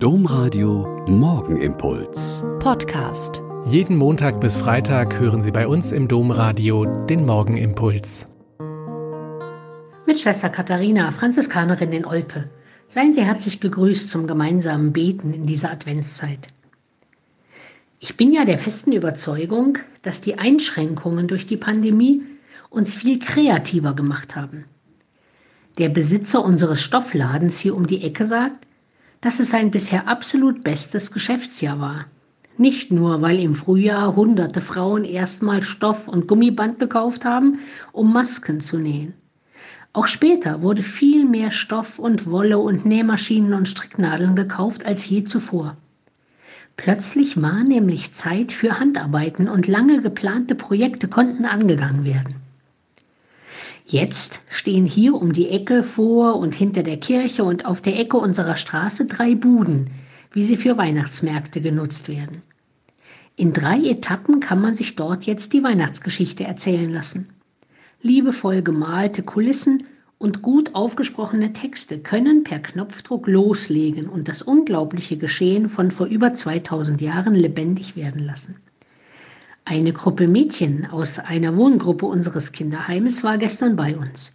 Domradio Morgenimpuls. Podcast. Jeden Montag bis Freitag hören Sie bei uns im Domradio den Morgenimpuls. Mit Schwester Katharina, Franziskanerin in Olpe. Seien Sie herzlich gegrüßt zum gemeinsamen Beten in dieser Adventszeit. Ich bin ja der festen Überzeugung, dass die Einschränkungen durch die Pandemie uns viel kreativer gemacht haben. Der Besitzer unseres Stoffladens hier um die Ecke sagt, dass es sein bisher absolut bestes Geschäftsjahr war. Nicht nur, weil im Frühjahr hunderte Frauen erstmal Stoff und Gummiband gekauft haben, um Masken zu nähen. Auch später wurde viel mehr Stoff und Wolle und Nähmaschinen und Stricknadeln gekauft als je zuvor. Plötzlich war nämlich Zeit für Handarbeiten und lange geplante Projekte konnten angegangen werden. Jetzt stehen hier um die Ecke vor und hinter der Kirche und auf der Ecke unserer Straße drei Buden, wie sie für Weihnachtsmärkte genutzt werden. In drei Etappen kann man sich dort jetzt die Weihnachtsgeschichte erzählen lassen. Liebevoll gemalte Kulissen und gut aufgesprochene Texte können per Knopfdruck loslegen und das unglaubliche Geschehen von vor über 2000 Jahren lebendig werden lassen. Eine Gruppe Mädchen aus einer Wohngruppe unseres Kinderheimes war gestern bei uns.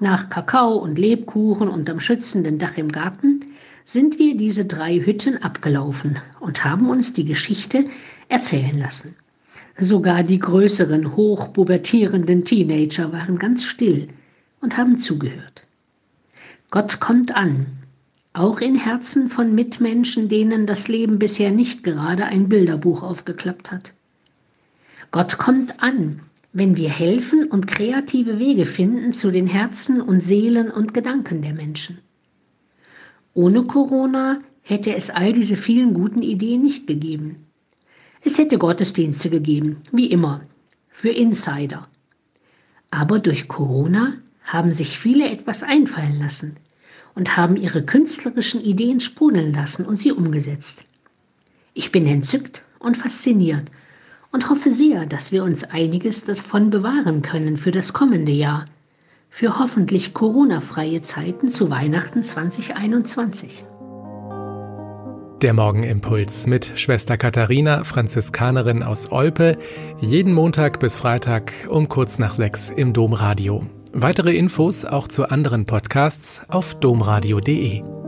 Nach Kakao und Lebkuchen unterm schützenden Dach im Garten sind wir diese drei Hütten abgelaufen und haben uns die Geschichte erzählen lassen. Sogar die größeren, hochpubertierenden Teenager waren ganz still und haben zugehört. Gott kommt an, auch in Herzen von Mitmenschen, denen das Leben bisher nicht gerade ein Bilderbuch aufgeklappt hat. Gott kommt an, wenn wir helfen und kreative Wege finden zu den Herzen und Seelen und Gedanken der Menschen. Ohne Corona hätte es all diese vielen guten Ideen nicht gegeben. Es hätte Gottesdienste gegeben, wie immer, für Insider. Aber durch Corona haben sich viele etwas einfallen lassen und haben ihre künstlerischen Ideen sprudeln lassen und sie umgesetzt. Ich bin entzückt und fasziniert und hoffe sehr, dass wir uns einiges davon bewahren können für das kommende Jahr, für hoffentlich Corona-freie Zeiten zu Weihnachten 2021. Der Morgenimpuls mit Schwester Katharina, Franziskanerin aus Olpe, jeden Montag bis Freitag um kurz nach sechs im Domradio. Weitere Infos auch zu anderen Podcasts auf domradio.de.